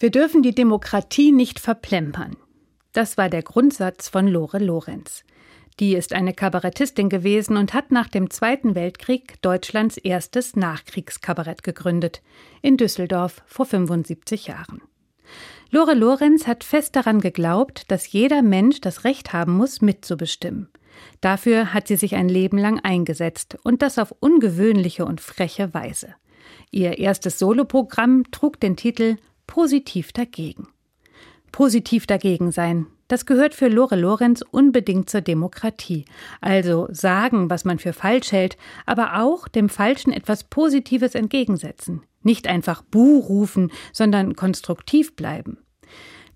Wir dürfen die Demokratie nicht verplempern. Das war der Grundsatz von Lore Lorenz. Die ist eine Kabarettistin gewesen und hat nach dem Zweiten Weltkrieg Deutschlands erstes Nachkriegskabarett gegründet, in Düsseldorf vor 75 Jahren. Lore Lorenz hat fest daran geglaubt, dass jeder Mensch das Recht haben muss, mitzubestimmen. Dafür hat sie sich ein Leben lang eingesetzt und das auf ungewöhnliche und freche Weise. Ihr erstes Soloprogramm trug den Titel positiv dagegen. Positiv dagegen sein, das gehört für Lore Lorenz unbedingt zur Demokratie. Also sagen, was man für falsch hält, aber auch dem Falschen etwas Positives entgegensetzen. Nicht einfach Buh rufen, sondern konstruktiv bleiben.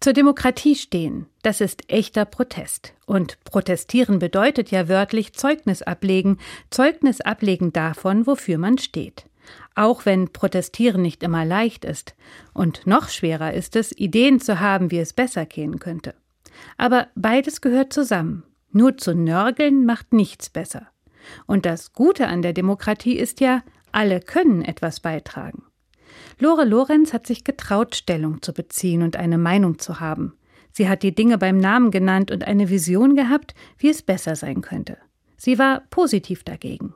Zur Demokratie stehen, das ist echter Protest. Und protestieren bedeutet ja wörtlich Zeugnis ablegen, Zeugnis ablegen davon, wofür man steht. Auch wenn Protestieren nicht immer leicht ist. Und noch schwerer ist es, Ideen zu haben, wie es besser gehen könnte. Aber beides gehört zusammen. Nur zu nörgeln macht nichts besser. Und das Gute an der Demokratie ist ja, alle können etwas beitragen. Lore Lorenz hat sich getraut, Stellung zu beziehen und eine Meinung zu haben. Sie hat die Dinge beim Namen genannt und eine Vision gehabt, wie es besser sein könnte. Sie war positiv dagegen.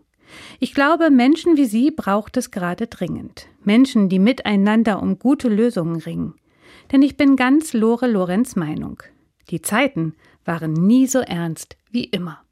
Ich glaube, Menschen wie Sie braucht es gerade dringend. Menschen, die miteinander um gute Lösungen ringen. Denn ich bin ganz Lore Lorenz Meinung. Die Zeiten waren nie so ernst wie immer.